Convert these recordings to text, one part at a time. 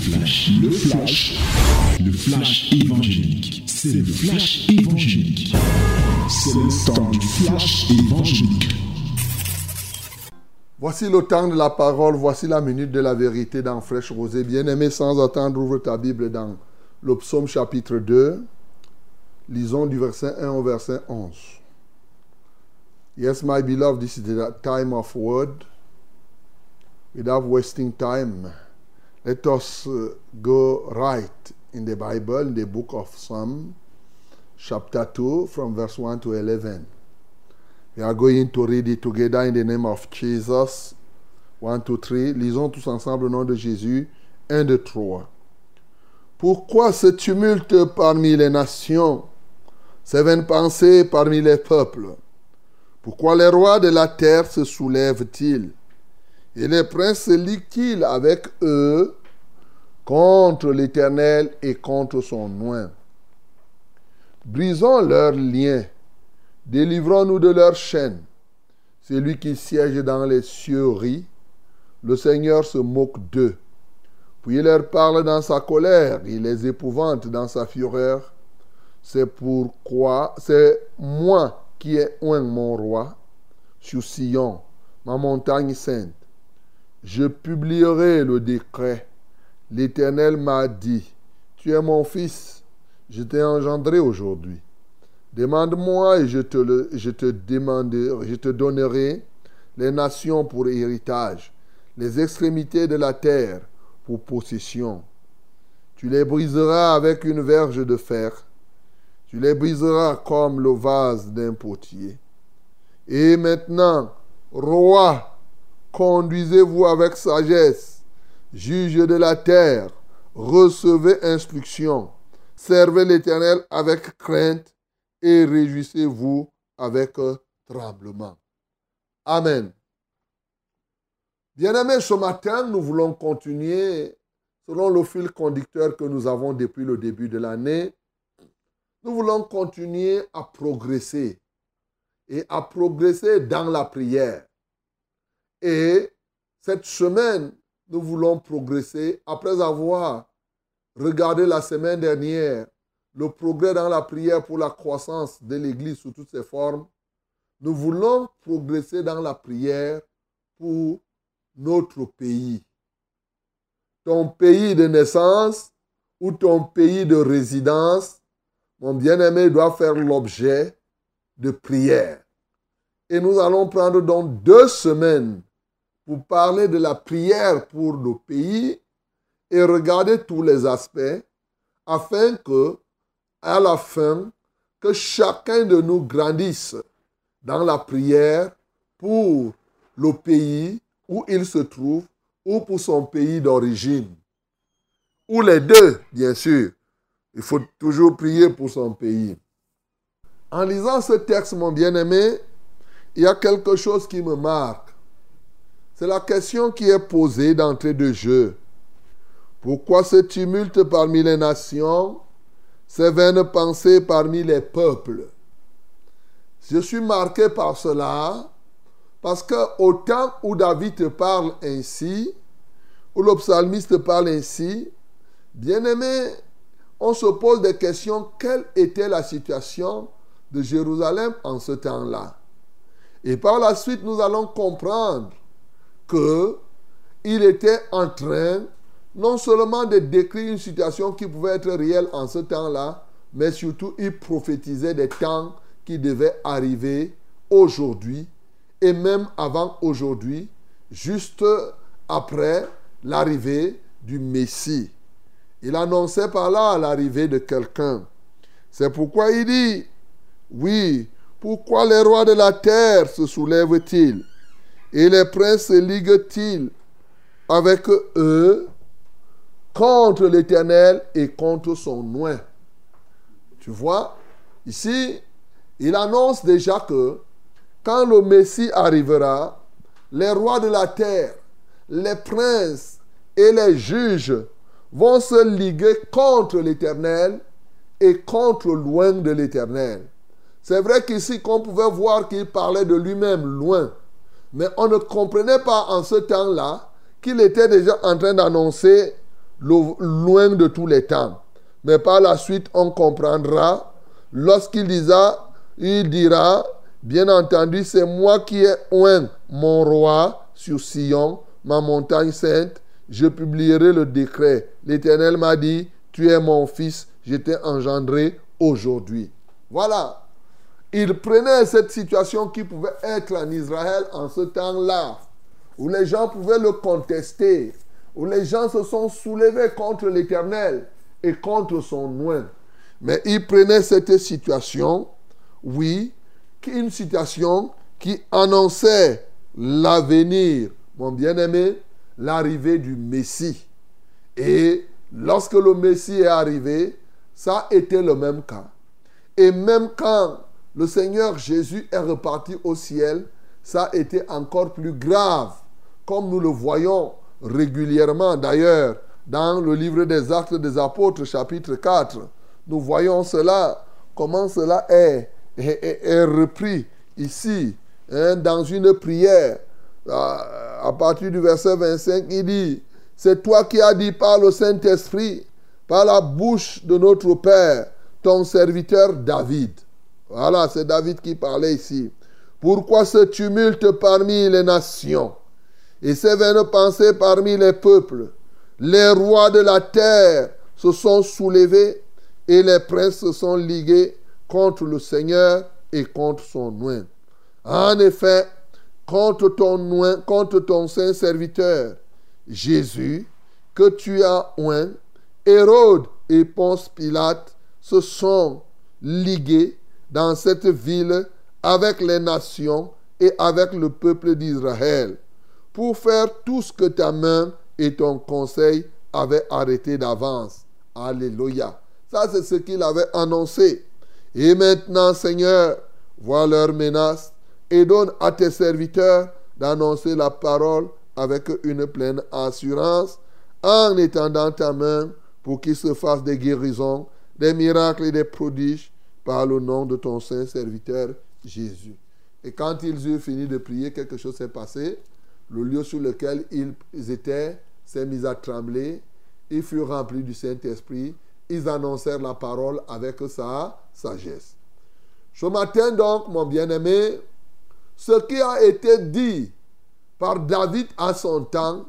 flash, le flash, le flash évangélique. C'est le flash évangélique. C'est le temps du flash évangélique. Voici le temps de la parole, voici la minute de la vérité dans Fraîche Rosée. Bien-aimé, sans attendre, ouvre ta Bible dans le psaume chapitre 2. Lisons du verset 1 au verset 11. Yes, my beloved, this is the time of word. Without wasting time, let us uh, go right in the Bible, in the book of Psalm, chapter 2, from verse 1 to 11. We are going to read it together in the name of Jesus. 1, 2, 3. Lisons tous ensemble au nom de Jésus. 1, 2, 3. Pourquoi ce tumulte parmi les nations, ces vaines pensées parmi les peuples? Pourquoi les rois de la terre se soulèvent-ils? Et les princes se lient-ils avec eux contre l'Éternel et contre son oint Brisons leurs liens, délivrons-nous de leurs chaînes. Celui qui siège dans les cieux rit, le Seigneur se moque d'eux. Puis il leur parle dans sa colère, il les épouvante dans sa fureur. C'est pourquoi c'est moi qui ai oint mon roi sur Sion, ma montagne sainte. Je publierai le décret. L'Éternel m'a dit, Tu es mon fils, je t'ai engendré aujourd'hui. Demande-moi et je te, donnerai les nations pour héritage, les extrémités de la terre pour possession. Tu les briseras avec une verge de fer, tu les briseras comme le vase d'un potier. Et maintenant, roi, Conduisez-vous avec sagesse, juge de la terre, recevez instruction, servez l'Éternel avec crainte et réjouissez-vous avec tremblement. Amen. Bien-aimés, ce matin, nous voulons continuer selon le fil conducteur que nous avons depuis le début de l'année. Nous voulons continuer à progresser et à progresser dans la prière. Et cette semaine, nous voulons progresser après avoir regardé la semaine dernière le progrès dans la prière pour la croissance de l'Église sous toutes ses formes. Nous voulons progresser dans la prière pour notre pays. Ton pays de naissance ou ton pays de résidence, mon bien-aimé, doit faire l'objet de prière. Et nous allons prendre donc deux semaines pour parler de la prière pour nos pays et regarder tous les aspects afin que, à la fin, que chacun de nous grandisse dans la prière pour le pays où il se trouve ou pour son pays d'origine. Ou les deux, bien sûr. Il faut toujours prier pour son pays. En lisant ce texte, mon bien-aimé, il y a quelque chose qui me marque. C'est la question qui est posée d'entrée de jeu. Pourquoi ce tumulte parmi les nations, ces vaines pensées parmi les peuples? Je suis marqué par cela parce que au temps où David parle ainsi, où le psalmiste parle ainsi, bien aimé, on se pose des questions. Quelle était la situation de Jérusalem en ce temps-là? Et par la suite, nous allons comprendre qu'il était en train non seulement de décrire une situation qui pouvait être réelle en ce temps-là, mais surtout il prophétisait des temps qui devaient arriver aujourd'hui et même avant aujourd'hui, juste après l'arrivée du Messie. Il annonçait par là l'arrivée de quelqu'un. C'est pourquoi il dit, oui, pourquoi les rois de la terre se soulèvent-ils? Et les princes se liguent-ils avec eux contre l'Éternel et contre son oint? Tu vois, ici, il annonce déjà que quand le Messie arrivera, les rois de la terre, les princes et les juges vont se liguer contre l'Éternel et contre loin de l'Éternel. C'est vrai qu'ici, qu'on pouvait voir qu'il parlait de lui-même loin. Mais on ne comprenait pas en ce temps-là qu'il était déjà en train d'annoncer loin de tous les temps. Mais par la suite, on comprendra. Lorsqu'il dira, il dira, bien entendu, c'est moi qui ai oint mon roi sur Sion, ma montagne sainte. Je publierai le décret. L'Éternel m'a dit, tu es mon fils, je t'ai engendré aujourd'hui. Voilà. Il prenait cette situation qui pouvait être en Israël en ce temps-là, où les gens pouvaient le contester, où les gens se sont soulevés contre l'Éternel et contre son noin. Mais il prenait cette situation, oui, une situation qui annonçait l'avenir, mon bien-aimé, l'arrivée du Messie. Et lorsque le Messie est arrivé, ça a été le même cas. Et même quand le Seigneur Jésus est reparti au ciel, ça a été encore plus grave, comme nous le voyons régulièrement d'ailleurs dans le livre des Actes des Apôtres, chapitre 4. Nous voyons cela, comment cela est, repris ici, hein, dans une prière. À, à partir du verset 25, il dit, c'est toi qui as dit par le Saint-Esprit, par la bouche de notre Père, ton serviteur David. Voilà, c'est David qui parlait ici. Pourquoi ce tumulte parmi les nations et ces vaines pensées parmi les peuples? Les rois de la terre se sont soulevés et les princes se sont ligués contre le Seigneur et contre son oint. En effet, contre ton oint, contre ton saint serviteur, Jésus, que tu as oint, Hérode et Ponce Pilate se sont ligués dans cette ville avec les nations et avec le peuple d'Israël pour faire tout ce que ta main et ton conseil avaient arrêté d'avance. Alléluia. Ça, c'est ce qu'il avait annoncé. Et maintenant, Seigneur, vois leurs menaces et donne à tes serviteurs d'annoncer la parole avec une pleine assurance en étendant ta main pour qu'il se fasse des guérisons, des miracles et des prodiges par le nom de ton saint serviteur Jésus. Et quand ils eurent fini de prier, quelque chose s'est passé. Le lieu sur lequel ils étaient s'est mis à trembler. Ils furent remplis du Saint-Esprit. Ils annoncèrent la parole avec sa sagesse. Ce matin donc, mon bien-aimé, ce qui a été dit par David à son temps,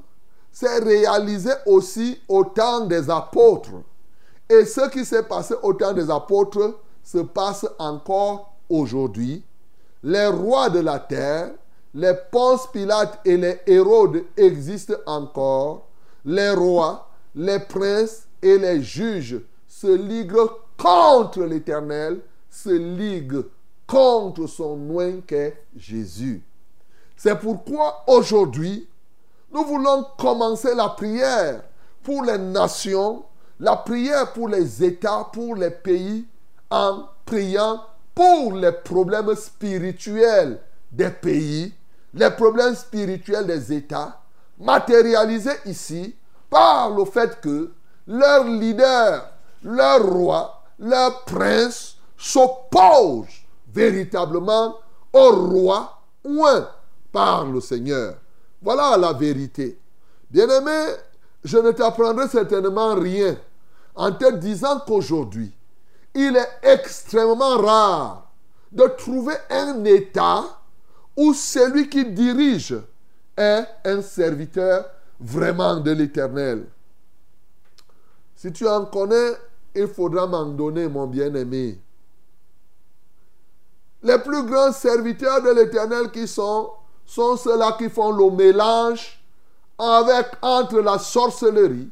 s'est réalisé aussi au temps des apôtres. Et ce qui s'est passé au temps des apôtres se passe encore aujourd'hui. Les rois de la terre, les Ponce Pilate et les Hérodes existent encore. Les rois, les princes et les juges se liguent contre l'Éternel, se liguent contre son nom qu'est Jésus. C'est pourquoi aujourd'hui, nous voulons commencer la prière pour les nations, la prière pour les États, pour les pays, en priant pour les problèmes spirituels des pays, les problèmes spirituels des États, matérialisés ici par le fait que leur leader, leur roi, leur prince s'opposent véritablement au roi un par le Seigneur. Voilà la vérité. Bien-aimé, je ne t'apprendrai certainement rien en te disant qu'aujourd'hui, il est extrêmement rare de trouver un État où celui qui dirige est un serviteur vraiment de l'Éternel. Si tu en connais, il faudra m'en donner, mon bien-aimé. Les plus grands serviteurs de l'Éternel qui sont, sont ceux-là qui font le mélange avec, entre la sorcellerie,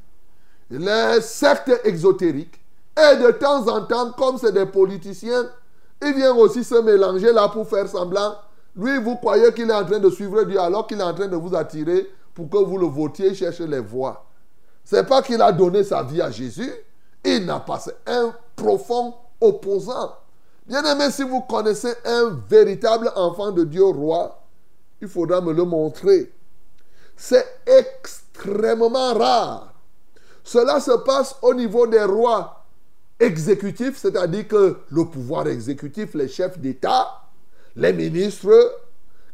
les sectes exotériques, et de temps en temps, comme c'est des politiciens, ils viennent aussi se mélanger là pour faire semblant. Lui, vous croyez qu'il est en train de suivre Dieu alors qu'il est en train de vous attirer pour que vous le votiez, chercher les voix. C'est pas qu'il a donné sa vie à Jésus. Il n'a pas. Un profond opposant. Bien aimé, si vous connaissez un véritable enfant de Dieu roi, il faudra me le montrer. C'est extrêmement rare. Cela se passe au niveau des rois exécutif, c'est-à-dire que le pouvoir exécutif, les chefs d'État, les ministres,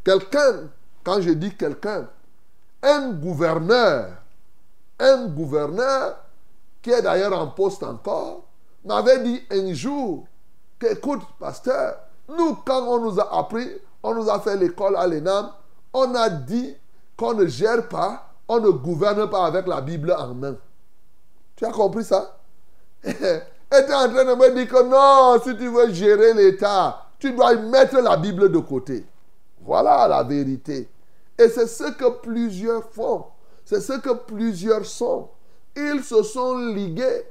quelqu'un, quand je dis quelqu'un, un gouverneur, un gouverneur qui est d'ailleurs en poste encore, m'avait dit un jour qu'écoute, pasteur, nous, quand on nous a appris, on nous a fait l'école à l'ENAM, on a dit qu'on ne gère pas, on ne gouverne pas avec la Bible en main. Tu as compris ça? Es en train de me dire que non, si tu veux gérer l'État, tu dois mettre la Bible de côté. Voilà la vérité. Et c'est ce que plusieurs font. C'est ce que plusieurs sont. Ils se sont ligués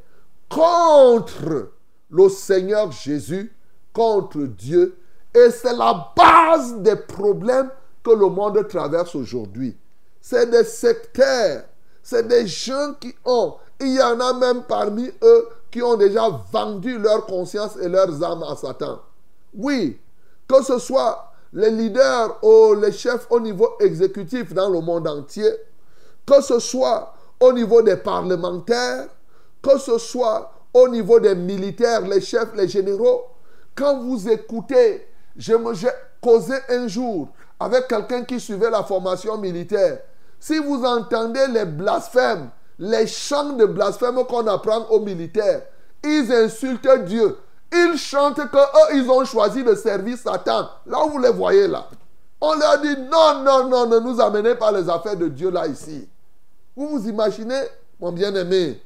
contre le Seigneur Jésus, contre Dieu. Et c'est la base des problèmes que le monde traverse aujourd'hui. C'est des sectaires. C'est des gens qui ont. Il y en a même parmi eux qui ont déjà vendu leur conscience et leurs âmes à Satan. Oui, que ce soit les leaders ou les chefs au niveau exécutif dans le monde entier, que ce soit au niveau des parlementaires, que ce soit au niveau des militaires, les chefs, les généraux, quand vous écoutez, j'ai causé un jour avec quelqu'un qui suivait la formation militaire. Si vous entendez les blasphèmes, les chants de blasphème qu'on apprend aux militaires, ils insultent Dieu. Ils chantent que ils ont choisi de servir Satan. Là où vous les voyez là. On leur dit non, non, non, ne nous amenez pas les affaires de Dieu là ici. Vous vous imaginez, mon bien-aimé?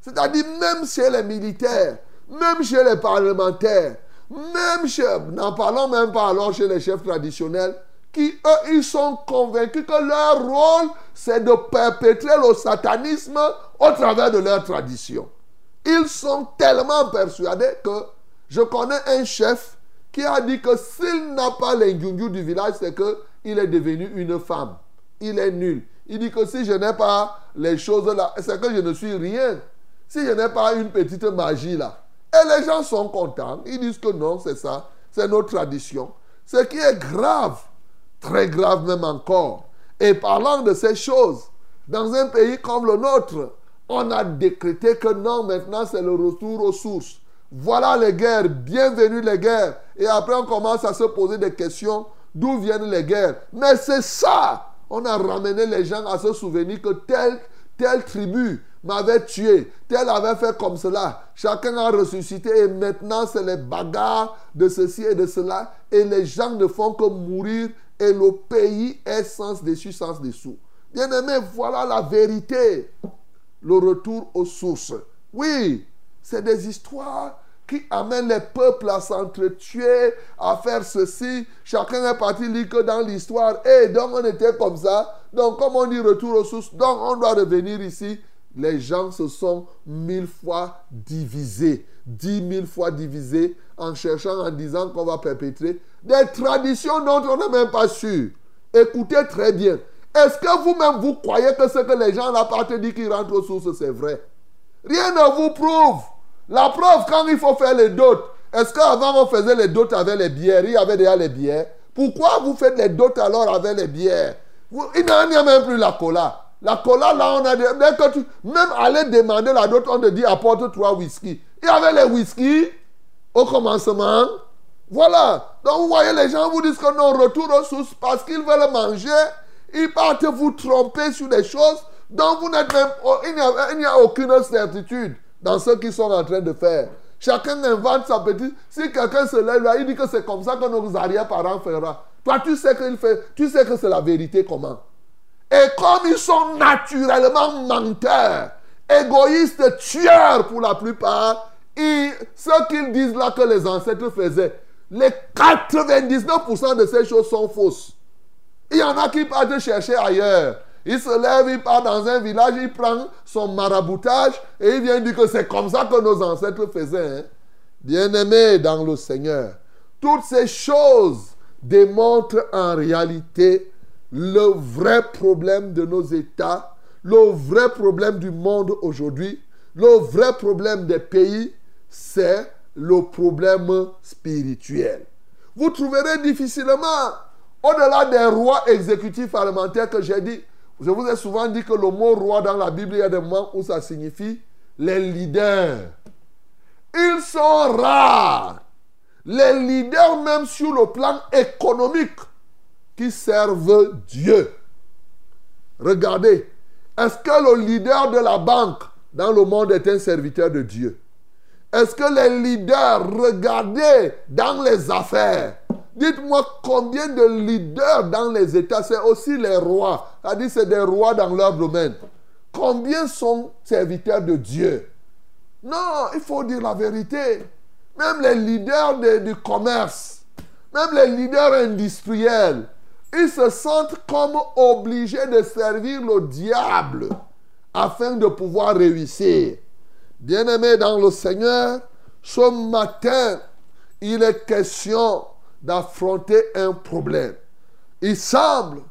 C'est-à-dire même chez les militaires, même chez les parlementaires, même chez, n'en parlons même pas alors chez les chefs traditionnels, qui eux, ils sont convaincus que leur rôle, c'est de perpétrer le satanisme au travers de leur tradition. Ils sont tellement persuadés que je connais un chef qui a dit que s'il n'a pas les du village, c'est qu'il est devenu une femme. Il est nul. Il dit que si je n'ai pas les choses là, c'est que je ne suis rien. Si je n'ai pas une petite magie là. Et les gens sont contents. Ils disent que non, c'est ça. C'est notre tradition. Ce qui est grave, très grave même encore. Et parlant de ces choses, dans un pays comme le nôtre, on a décrété que non, maintenant c'est le retour aux sources. Voilà les guerres, bienvenue les guerres. Et après, on commence à se poser des questions d'où viennent les guerres. Mais c'est ça. On a ramené les gens à se souvenir que telle, telle tribu m'avait tué, tel avait fait comme cela. Chacun a ressuscité et maintenant c'est les bagarres de ceci et de cela. Et les gens ne font que mourir et le pays est sans dessus, sans dessous. Bien aimé, voilà la vérité. Le retour aux sources. Oui, c'est des histoires qui amènent les peuples à s'entretuer, à faire ceci. Chacun est parti lire que dans l'histoire. Et donc on était comme ça. Donc comme on dit retour aux sources, donc on doit revenir ici. Les gens se sont mille fois divisés, dix mille fois divisés en cherchant, en disant qu'on va perpétrer des traditions dont on n'est même pas sûr. Écoutez très bien. Est-ce que vous-même vous croyez que ce que les gens là partent dire qu'ils rentrent aux sources, c'est vrai? Rien ne vous prouve. La preuve, quand il faut faire les dots, est-ce qu'avant on faisait les dots avec les bières? Il y avait déjà les bières. Pourquoi vous faites les dots alors avec les bières? Il n'y a même plus la cola. La cola, là, on a des, même aller demander la dot, on te dit apporte trois whisky. Il y avait les whisky au commencement. Voilà. Donc vous voyez, les gens vous disent que non, retour aux sources parce qu'ils veulent manger. Ils partent vous tromper sur des choses dont vous n'êtes même. Il n'y a, a, aucune certitude dans ce qu'ils sont en train de faire. Chacun invente sa petite. Si quelqu'un se lève là, il dit que c'est comme ça que nos arrière-parents feront. Toi, tu sais qu'il fait, tu sais que c'est la vérité comment. Et comme ils sont naturellement menteurs, égoïstes, tueurs pour la plupart, ce qu'ils disent là que les ancêtres faisaient, les 99% de ces choses sont fausses. Il y en a qui partent chercher ailleurs. Il se lève, il part dans un village, il prend son maraboutage et il vient dire que c'est comme ça que nos ancêtres faisaient. Hein. Bien-aimés dans le Seigneur, toutes ces choses démontrent en réalité le vrai problème de nos États, le vrai problème du monde aujourd'hui, le vrai problème des pays, c'est le problème spirituel. Vous trouverez difficilement, au-delà des rois exécutifs parlementaires que j'ai dit, je vous ai souvent dit que le mot roi dans la Bible, il y a des moments où ça signifie les leaders. Ils sont rares. Les leaders même sur le plan économique qui servent Dieu. Regardez, est-ce que le leader de la banque dans le monde est un serviteur de Dieu? Est-ce que les leaders, regardez dans les affaires, Dites-moi combien de leaders dans les États, c'est aussi les rois, c'est-à-dire c'est des rois dans leur domaine. Combien sont serviteurs de Dieu? Non, il faut dire la vérité. Même les leaders du commerce, même les leaders industriels, ils se sentent comme obligés de servir le diable afin de pouvoir réussir. Bien-aimés dans le Seigneur, ce matin, il est question d'affronter un problème. Il semble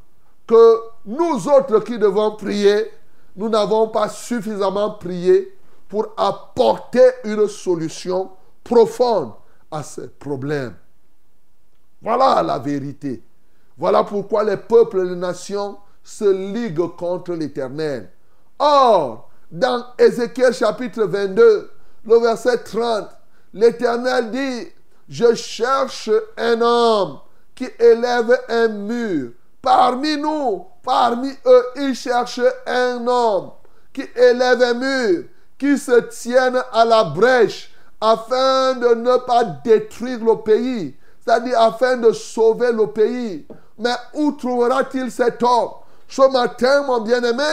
que nous autres qui devons prier, nous n'avons pas suffisamment prié pour apporter une solution profonde à ce problème. Voilà la vérité. Voilà pourquoi les peuples et les nations se liguent contre l'Éternel. Or, dans Ézéchiel chapitre 22, le verset 30, l'Éternel dit, je cherche un homme qui élève un mur. Parmi nous, parmi eux, il cherche un homme qui élève un mur, qui se tienne à la brèche afin de ne pas détruire le pays, c'est-à-dire afin de sauver le pays. Mais où trouvera-t-il cet homme? Ce matin, mon bien-aimé,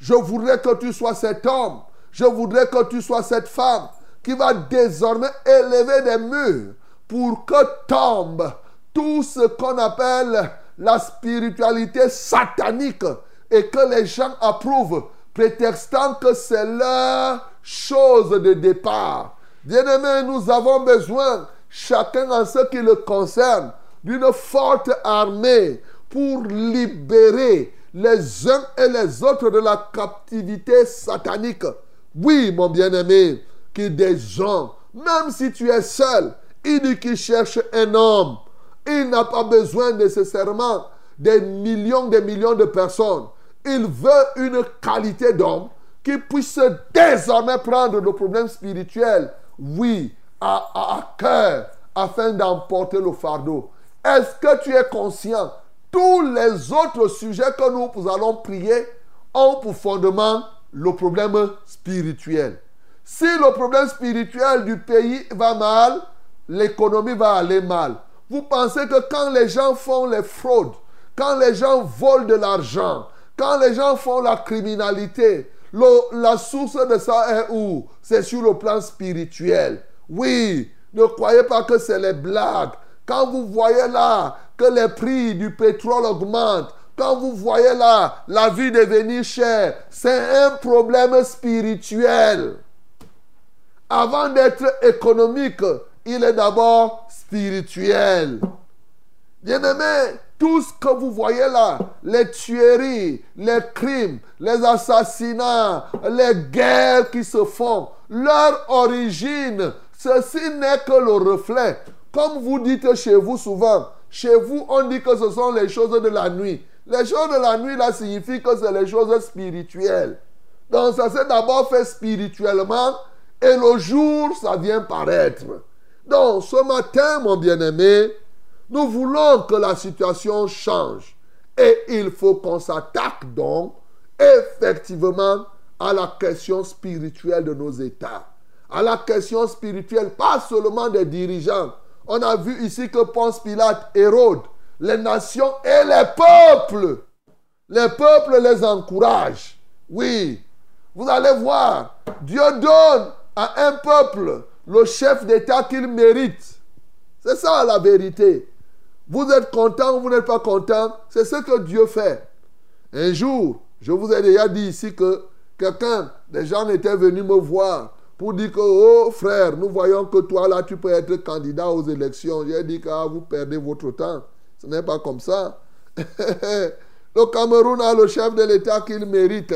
je voudrais que tu sois cet homme. Je voudrais que tu sois cette femme qui va désormais élever des murs pour que tombe tout ce qu'on appelle la spiritualité satanique et que les gens approuvent, prétextant que c'est leur chose de départ. Bien-aimés, nous avons besoin, chacun en ce qui le concerne, d'une forte armée pour libérer les uns et les autres de la captivité satanique. Oui, mon bien-aimé, que des gens, même si tu es seul, il dit qu'il cherche un homme. Il n'a pas besoin nécessairement des millions, des millions de personnes. Il veut une qualité d'homme qui puisse désormais prendre le problème spirituel, oui, à, à cœur, afin d'emporter le fardeau. Est-ce que tu es conscient? Tous les autres sujets que nous allons prier ont pour fondement le problème spirituel. Si le problème spirituel du pays va mal, l'économie va aller mal. Vous pensez que quand les gens font les fraudes, quand les gens volent de l'argent, quand les gens font la criminalité, la source de ça est où? C'est sur le plan spirituel. Oui, ne croyez pas que c'est les blagues. Quand vous voyez là que les prix du pétrole augmentent, quand vous voyez là la vie devenir chère, c'est un problème spirituel. Avant d'être économique, il est d'abord spirituel. Bien-aimé, tout ce que vous voyez là, les tueries, les crimes, les assassinats, les guerres qui se font, leur origine, ceci n'est que le reflet. Comme vous dites chez vous souvent, chez vous on dit que ce sont les choses de la nuit. Les choses de la nuit là signifient que c'est les choses spirituelles. Donc ça s'est d'abord fait spirituellement et le jour ça vient paraître. Donc, ce matin, mon bien-aimé, nous voulons que la situation change. Et il faut qu'on s'attaque donc effectivement à la question spirituelle de nos États. À la question spirituelle, pas seulement des dirigeants. On a vu ici que Ponce Pilate, Hérode, les nations et les peuples, les peuples les encouragent. Oui, vous allez voir, Dieu donne à un peuple le chef d'État qu'il mérite. C'est ça la vérité. Vous êtes content ou vous n'êtes pas content, c'est ce que Dieu fait. Un jour, je vous ai déjà dit ici que quelqu'un, des gens étaient venus me voir pour dire que, oh frère, nous voyons que toi là, tu peux être candidat aux élections. J'ai dit que ah, vous perdez votre temps. Ce n'est pas comme ça. le Cameroun a le chef de l'État qu'il mérite.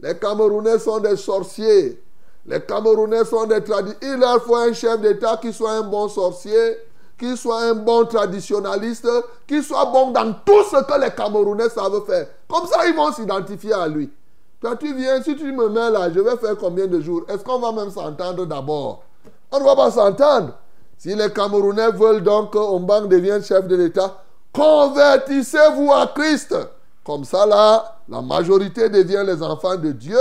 Les Camerounais sont des sorciers. Les Camerounais sont des. Il leur faut un chef d'État qui soit un bon sorcier, qui soit un bon traditionnaliste, qui soit bon dans tout ce que les Camerounais savent faire. Comme ça, ils vont s'identifier à lui. Quand tu viens, si tu me mets là, je vais faire combien de jours? Est-ce qu'on va même s'entendre d'abord? On ne va pas s'entendre. Si les Camerounais veulent donc que Ombang devienne chef de l'État, convertissez-vous à Christ. Comme ça, là, la majorité devient les enfants de Dieu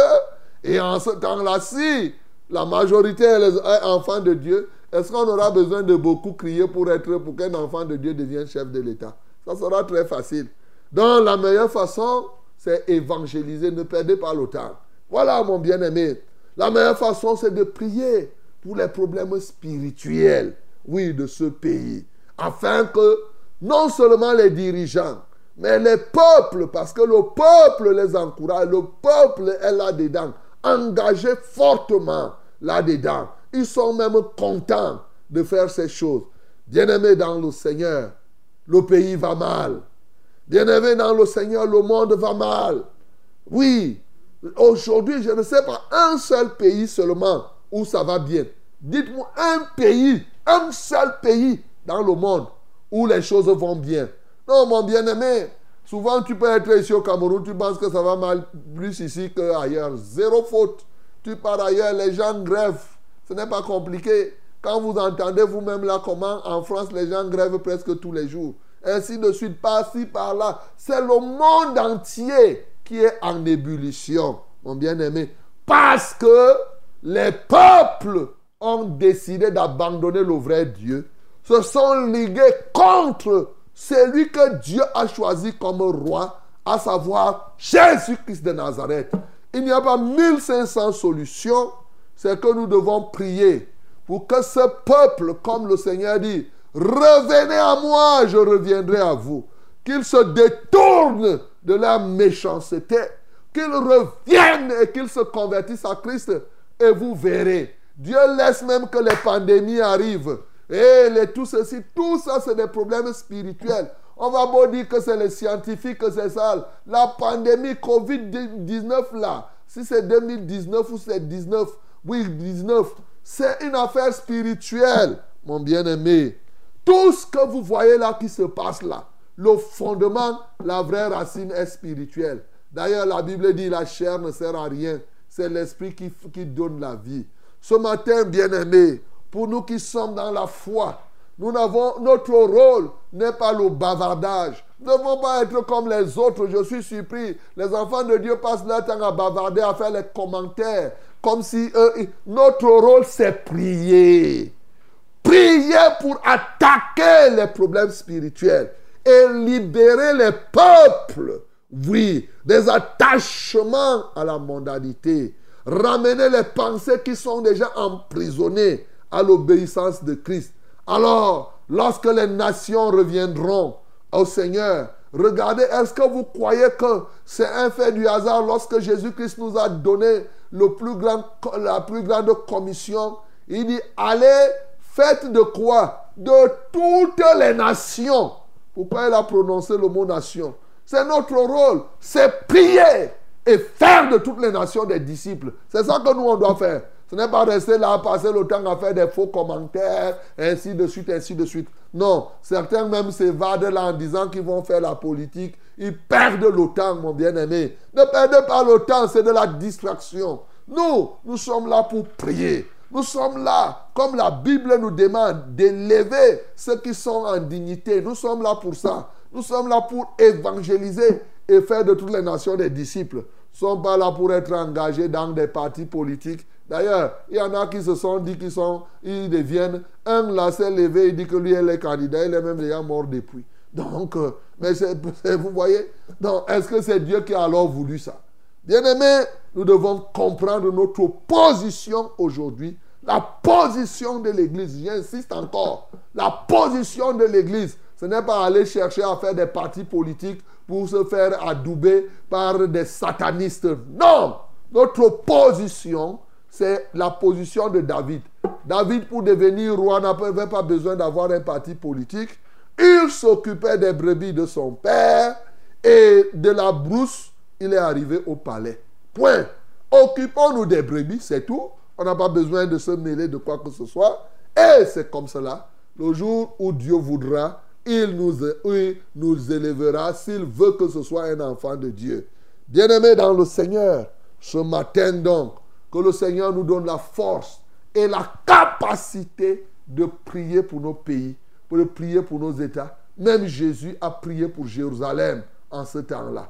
Et en ce temps-là, si la majorité est enfant de Dieu, est-ce qu'on aura besoin de beaucoup crier pour être pour qu'un enfant de Dieu devienne chef de l'État? Ça sera très facile. Donc la meilleure façon, c'est évangéliser. Ne perdez pas le temps. Voilà mon bien-aimé. La meilleure façon, c'est de prier pour les problèmes spirituels, oui, de ce pays. Afin que non seulement les dirigeants, mais les peuples, parce que le peuple les encourage, le peuple est là-dedans, engagé fortement là-dedans. Ils sont même contents de faire ces choses. Bien-aimés dans le Seigneur, le pays va mal. Bien-aimés dans le Seigneur, le monde va mal. Oui, aujourd'hui, je ne sais pas un seul pays seulement où ça va bien. Dites-moi un pays, un seul pays dans le monde où les choses vont bien. Non, mon bien-aimé, souvent tu peux être ici au Cameroun, tu penses que ça va mal plus ici qu'ailleurs. Zéro faute. Tu pars ailleurs, les gens grèvent. Ce n'est pas compliqué. Quand vous entendez vous-même là comment en France les gens grèvent presque tous les jours. Ainsi de suite, par-ci, par-là. C'est le monde entier qui est en ébullition, mon bien-aimé. Parce que les peuples ont décidé d'abandonner le vrai Dieu, se sont ligués contre celui que Dieu a choisi comme roi, à savoir Jésus-Christ de Nazareth. Il n'y a pas 1500 solutions, c'est que nous devons prier pour que ce peuple, comme le Seigneur dit, revenez à moi, je reviendrai à vous. Qu'ils se détournent de la méchanceté, qu'ils reviennent et qu'ils se convertissent à Christ, et vous verrez. Dieu laisse même que les pandémies arrivent. Et les, tout ceci, tout ça, c'est des problèmes spirituels. On va beau dire que c'est les scientifiques, que c'est ça. La pandémie Covid-19 là, si c'est 2019 ou c'est 19, oui, 19, c'est une affaire spirituelle, mon bien-aimé. Tout ce que vous voyez là qui se passe là, le fondement, la vraie racine est spirituelle. D'ailleurs, la Bible dit la chair ne sert à rien. C'est l'esprit qui, qui donne la vie. Ce matin, bien-aimé, pour nous qui sommes dans la foi, nous n'avons, notre rôle n'est pas le bavardage. Nous ne devons pas être comme les autres. Je suis surpris. Les enfants de Dieu passent leur temps à bavarder, à faire les commentaires. Comme si notre rôle, c'est prier. Prier pour attaquer les problèmes spirituels et libérer les peuples, oui, des attachements à la mondanité. Ramener les pensées qui sont déjà emprisonnées à l'obéissance de Christ. Alors, lorsque les nations reviendront au Seigneur, regardez, est-ce que vous croyez que c'est un fait du hasard lorsque Jésus-Christ nous a donné la plus grande commission? Il dit, allez, faites de quoi De toutes les nations. Pourquoi il a prononcé le mot nation C'est notre rôle, c'est prier et faire de toutes les nations des disciples. C'est ça que nous, on doit faire. Ce n'est pas rester là, passer le temps à faire des faux commentaires, ainsi de suite, ainsi de suite. Non, certains même s'évadent là en disant qu'ils vont faire la politique. Ils perdent le temps, mon bien-aimé. Ne perdez pas le temps, c'est de la distraction. Nous, nous sommes là pour prier. Nous sommes là, comme la Bible nous demande, d'élever ceux qui sont en dignité. Nous sommes là pour ça. Nous sommes là pour évangéliser et faire de toutes les nations des disciples. Nous ne sommes pas là pour être engagés dans des partis politiques D'ailleurs, il y en a qui se sont dit qu'ils sont, ils deviennent, un là s'est levé, il dit que lui, est candidat, il est même déjà mort depuis. Donc, euh, mais vous voyez, est-ce que c'est Dieu qui a alors voulu ça? Bien-aimés, nous devons comprendre notre position aujourd'hui, la position de l'Église. J'insiste encore, la position de l'Église. Ce n'est pas aller chercher à faire des partis politiques pour se faire adouber par des satanistes. Non, notre position, c'est la position de David. David, pour devenir roi, n'avait pas besoin d'avoir un parti politique. Il s'occupait des brebis de son père et de la brousse, il est arrivé au palais. Point. Occupons-nous des brebis, c'est tout. On n'a pas besoin de se mêler de quoi que ce soit. Et c'est comme cela. Le jour où Dieu voudra, il nous, il élèvera s'il veut que ce soit un enfant de Dieu. Bien-aimé dans le Seigneur, ce matin donc, que le Seigneur nous donne la force et la capacité de prier pour nos pays, pour prier pour nos États. Même Jésus a prié pour Jérusalem en ce temps-là.